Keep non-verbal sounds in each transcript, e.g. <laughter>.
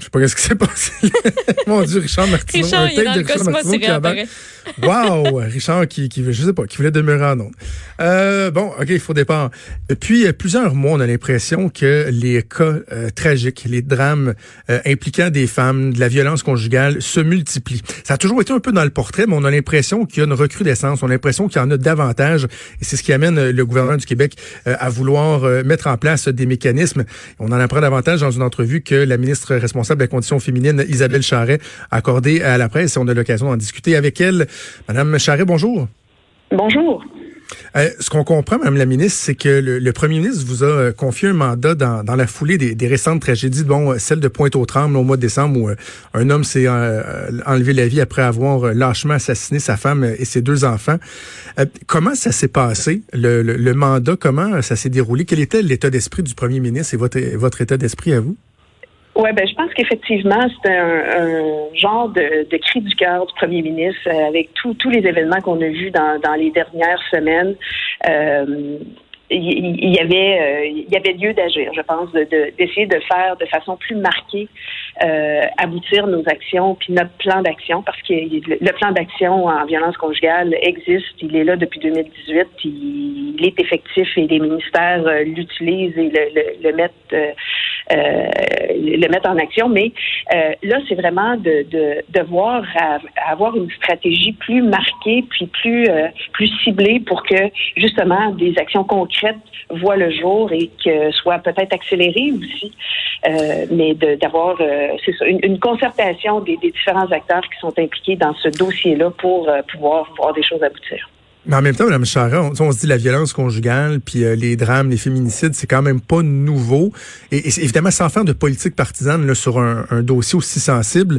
Je sais pas ce qui s'est passé. <laughs> Mon Dieu, Richard Martineau. Richard, un il est dans de le Richard cosmos, Martineau qui. Wow! Richard qui, qui, je sais pas, qui voulait demeurer en ondes. Euh, bon, OK, il faut départ. Depuis euh, plusieurs mois, on a l'impression que les cas euh, tragiques, les drames euh, impliquant des femmes, de la violence conjugale se multiplient. Ça a toujours été un peu dans le portrait, mais on a l'impression qu'il y a une recrudescence, on a l'impression qu'il y en a davantage, et c'est ce qui amène le gouvernement du Québec à vouloir mettre en place des mécanismes. On en apprend davantage dans une entrevue que la ministre responsable de la condition féminine, Isabelle Charret, accordée à la presse, on a l'occasion d'en discuter avec elle. Madame Charret, bonjour. Bonjour. Euh, ce qu'on comprend, Madame la ministre, c'est que le, le, premier ministre vous a euh, confié un mandat dans, dans la foulée des, des, récentes tragédies, bon, celle de Pointe-aux-Trembles au mois de décembre où euh, un homme s'est enlevé la vie après avoir lâchement assassiné sa femme et ses deux enfants. comment ça s'est passé, le, le, le, mandat, comment ça s'est déroulé? Quel était l'état d'esprit du premier ministre et votre, votre état d'esprit à vous? Oui, ben je pense qu'effectivement, c'est un, genre de, cri du cœur du premier ministre euh, avec tous les événements qu'on a vus dans, dans les dernières semaines. Euh, il y avait euh, il y avait lieu d'agir, je pense, d'essayer de, faire de façon plus marquée aboutir nos actions puis notre plan d'action parce que le plan d'action en violence conjugale existe, il est là depuis 2018, il, est effectif et les ministères l'utilisent et le, mettent le mettre en action. Mais euh, là, c'est vraiment de, de, de voir à, à avoir une stratégie plus marquée puis plus euh, plus ciblée pour que justement des actions concrètes voient le jour et que soient peut-être accélérées aussi. Euh, mais d'avoir c'est ça, une, une concertation des, des, différents acteurs qui sont impliqués dans ce dossier-là pour pouvoir voir des choses aboutir. Mais en même temps, Mme Chara, on, on, se dit la violence conjugale, puis euh, les drames, les féminicides, c'est quand même pas nouveau. Et, évidemment, sans faire de politique partisane là, sur un, dossier aussi sensible,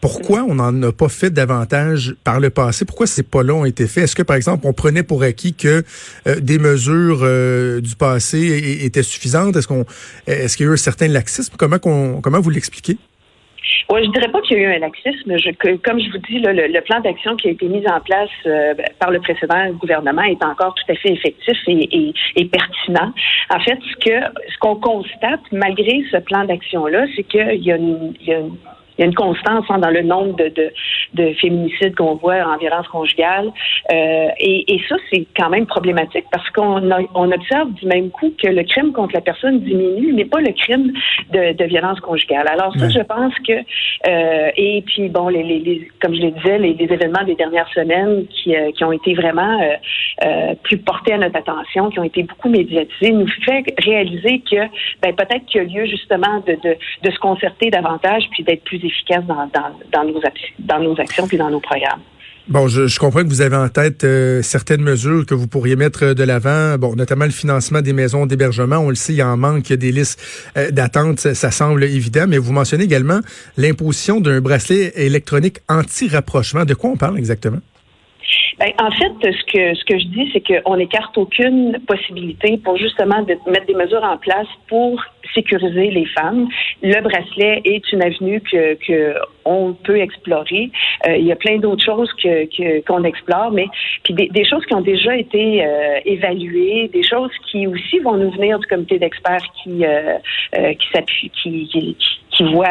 pourquoi on n'en a pas fait davantage par le passé? Pourquoi ces pas-là ont été faits? Est-ce que, par exemple, on prenait pour acquis que euh, des mesures euh, du passé étaient suffisantes? Est-ce qu'on, est-ce qu'il y a eu un certain laxisme? Comment, qu'on, comment vous l'expliquez? Oui, je dirais pas qu'il y a eu un laxisme. Je, que, comme je vous dis, là, le, le, plan d'action qui a été mis en place euh, par le précédent gouvernement est encore tout à fait effectif et, et, et pertinent. En fait, ce que ce qu'on constate, malgré ce plan d'action-là, c'est qu'il y a une, il y a une il y a une constance hein, dans le nombre de, de, de féminicides qu'on voit en violence conjugale. Euh, et, et, ça, c'est quand même problématique parce qu'on on observe du même coup que le crime contre la personne diminue, mais pas le crime de, de violence conjugale. Alors ça, je pense que euh, et puis bon, les, les, les, comme je le disais, les, les, événements des dernières semaines qui, euh, qui ont été vraiment plus portés à notre attention, qui ont été beaucoup médiatisés, nous fait réaliser que ben, peut-être qu'il y a lieu justement de, de, de se concerter davantage puis d'être plus efficace dans, nos, actions puis dans nos programmes. Bon, je, comprends que vous avez en tête euh, certaines mesures que vous pourriez mettre de l'avant, bon, notamment le financement des maisons d'hébergement. On le sait, il y en manque, il y des listes euh, d'attente, ça, ça, semble évident, mais vous mentionnez également l'imposition d'un bracelet électronique anti-rapprochement. De quoi on parle exactement? Ben, en fait, ce que ce que je dis, c'est qu'on n'écarte aucune possibilité pour justement de mettre des mesures en place pour sécuriser les femmes. Le bracelet est une avenue que, que on peut explorer. Euh, il y a plein d'autres choses que qu'on explore, mais puis des, des, choses qui ont déjà été euh, évaluées, des choses qui aussi vont nous venir du comité d'experts qui euh, qui s'appuie, qui, qui, qui voit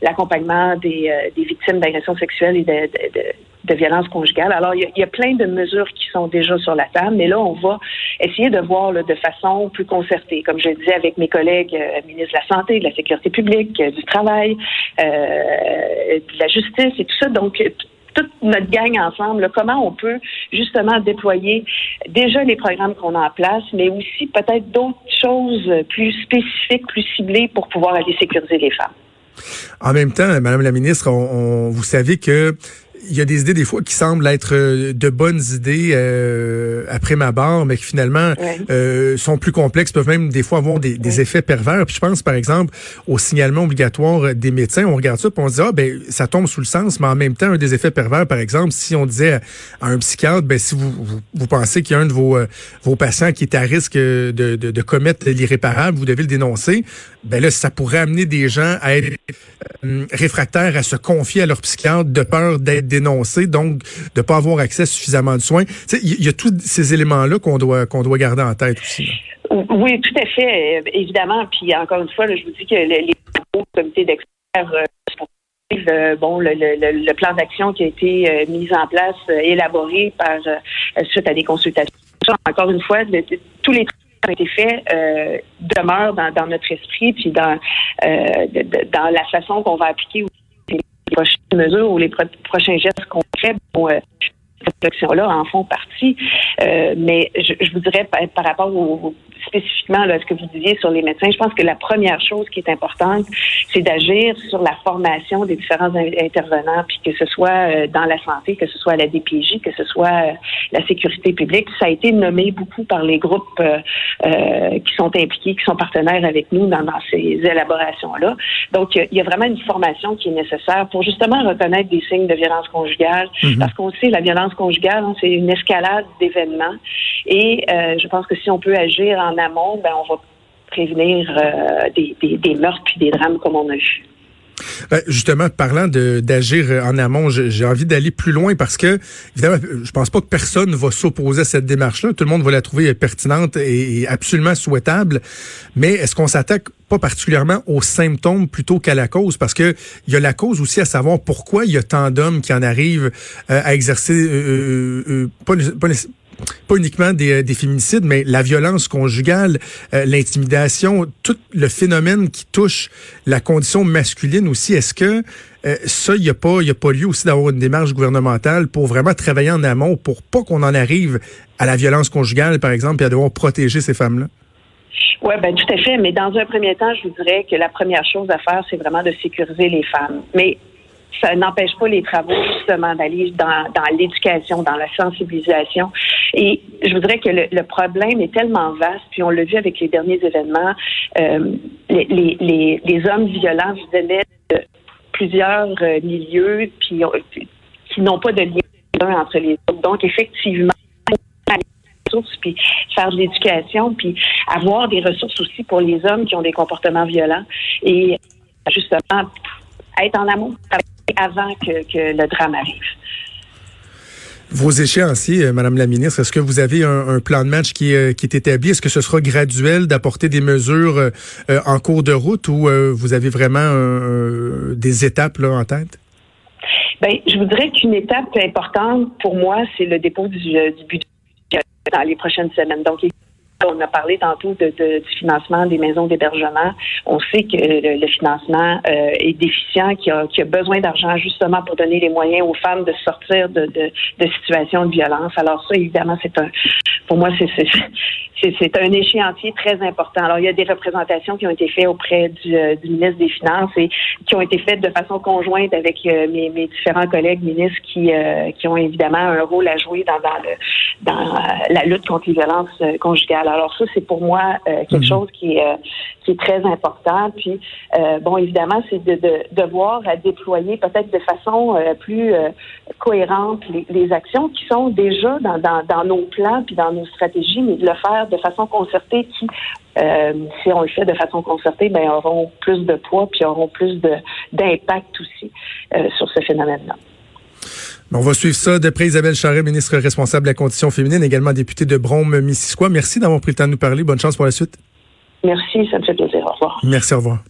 l'accompagnement des, des victimes d'agressions sexuelles et de, de, de de violence. Alors, il y, a, plein de mesures qui sont déjà sur la table, mais là, on va essayer de voir de façon plus concertée, comme je disais avec mes collègues euh, ministres de la Santé, de la Sécurité publique, euh, du Travail, euh, de la Justice et tout ça. Donc, toute notre gang ensemble, comment on peut justement déployer déjà les programmes qu'on a en place, mais aussi peut-être d'autres choses plus spécifiques, plus ciblées pour pouvoir aller sécuriser les femmes. En même temps, Madame la ministre, on, vous savez que il y a des idées des fois qui semblent être de bonnes idées euh, après ma barre, mais qui finalement euh, sont plus complexes, peuvent même des fois avoir des, des effets pervers. Puis je pense par exemple au signalement obligatoire des médecins. On regarde ça, puis on se dit ah ben ça tombe sous le sens, mais en même temps un des effets pervers, par exemple, si on disait à un psychiatre, ben si vous vous, vous pensez qu'il y a un de vos vos patients qui est à risque de, de, de commettre l'irréparable, vous devez le dénoncer. Ben là ça pourrait amener des gens à être euh, réfractaires à se confier à leur psychiatre de peur d'être dénoncés, donc de pas avoir accès à suffisamment de soins. Il y, a tous ces éléments-là qu'on doit qu'on doit garder en tête aussi. Oui, tout à fait, évidemment. Puis encore une fois, je vous dis que les, les comités d'experts euh, bon, le, plan d'action qui a été euh, mis en place, euh, élaboré par suite à des consultations. Encore une fois, tous les ont été faits demeurent dans, notre esprit, puis dans, dans la façon qu'on va appliquer prochaines mesures ou les prochains gestes qu'on fait. Bon, cette réflexion-là en font partie. mais je, je, vous dirais par, par rapport au, spécifiquement là, ce que vous disiez sur les médecins, je pense que la première chose qui est importante, c'est d'agir sur la formation des différents intervenants, puis que ce soit euh, dans la santé, que ce soit à la DPJ, que ce soit euh, la sécurité publique. Ça a été nommé beaucoup par les groupes euh, qui sont impliqués, qui sont partenaires avec nous dans, dans ces élaborations-là. Donc, il y a vraiment une formation qui est nécessaire pour justement reconnaître des signes de violence conjugale, mm-hmm. parce qu'on sait la violence conjugale, hein, c'est une escalade d'événements, et je pense que si on peut agir en amont, ben, on va prévenir euh, des, meurtres puis des drames comme on a vu. Ben, justement, parlant d'agir en amont, j'ai envie d'aller plus loin parce que, évidemment, je pense pas que personne va s'opposer à cette démarche-là. Tout le monde va la trouver pertinente et, absolument souhaitable. Mais est-ce qu'on s'attaque pas particulièrement aux symptômes plutôt qu'à la cause? Parce que il y a la cause aussi à savoir pourquoi il y a tant d'hommes qui en arrivent euh, à exercer, euh, pas uniquement des, des, féminicides, mais la violence conjugale, euh, l'intimidation, tout le phénomène qui touche la condition masculine aussi. Est-ce que euh, ça, il n'y a pas, a pas lieu aussi d'avoir une démarche gouvernementale pour vraiment travailler en amont pour pas qu'on en arrive à la violence conjugale, par exemple, et à devoir protéger ces femmes-là? Oui, ben tout à fait. Mais dans un premier temps, je vous dirais que la première chose à faire, c'est vraiment de sécuriser les femmes. Mais ça n'empêche pas les travaux justement d'aller dans, dans l'éducation, dans la sensibilisation. Et je voudrais que le, problème est tellement vaste, puis on l'a vu avec les derniers événements, euh, les, hommes violents venaient de plusieurs euh, milieux, puis qui n'ont pas de lien entre les autres. Donc effectivement, puis faire de l'éducation, puis avoir des ressources aussi pour les hommes qui ont des comportements violents et justement être en amour avant que, le drame arrive. Vos échéanciers, euh, Madame la ministre, est-ce que vous avez un, plan de match qui, euh, qui est établi? Est-ce que ce sera graduel d'apporter des mesures euh, en cours de route ou vous avez vraiment des étapes en tête? Bien, je voudrais qu'une étape importante pour moi, c'est le dépôt du, budget dans les prochaines semaines. On a parlé tantôt du financement des maisons d'hébergement. On sait que le, financement euh, est déficient, qu'il a, a, besoin d'argent justement pour donner les moyens aux femmes de sortir de, situations de violence. Alors ça, évidemment, c'est un, pour moi, c'est un échéancier très important. Alors, il y a des représentations qui ont été faites auprès du, euh, ministre des Finances et qui ont été faites de façon conjointe avec euh, mes, différents collègues ministres qui, ont évidemment un rôle à jouer dans la lutte contre les violences conjugales. Alors, ça, c'est pour moi quelque mhm. chose qui est, qui est très important. Puis, bon, évidemment, c'est de, de, de, voir à déployer peut-être de façon plus cohérente les, les, actions qui sont déjà dans, dans, dans nos plans puis dans nos stratégies, mais de le faire de façon concertée qui, euh, si on le fait de façon concertée, ben, auront plus de poids puis auront plus d'impact aussi euh, sur ce phénomène-là. On va suivre ça de près. Isabelle Charret, ministre responsable de la condition féminine, également députée de Brome-Missisquoi. Merci d'avoir pris le temps de nous parler. Bonne chance pour la suite. Merci, ça me fait plaisir. Au revoir. Merci, au revoir.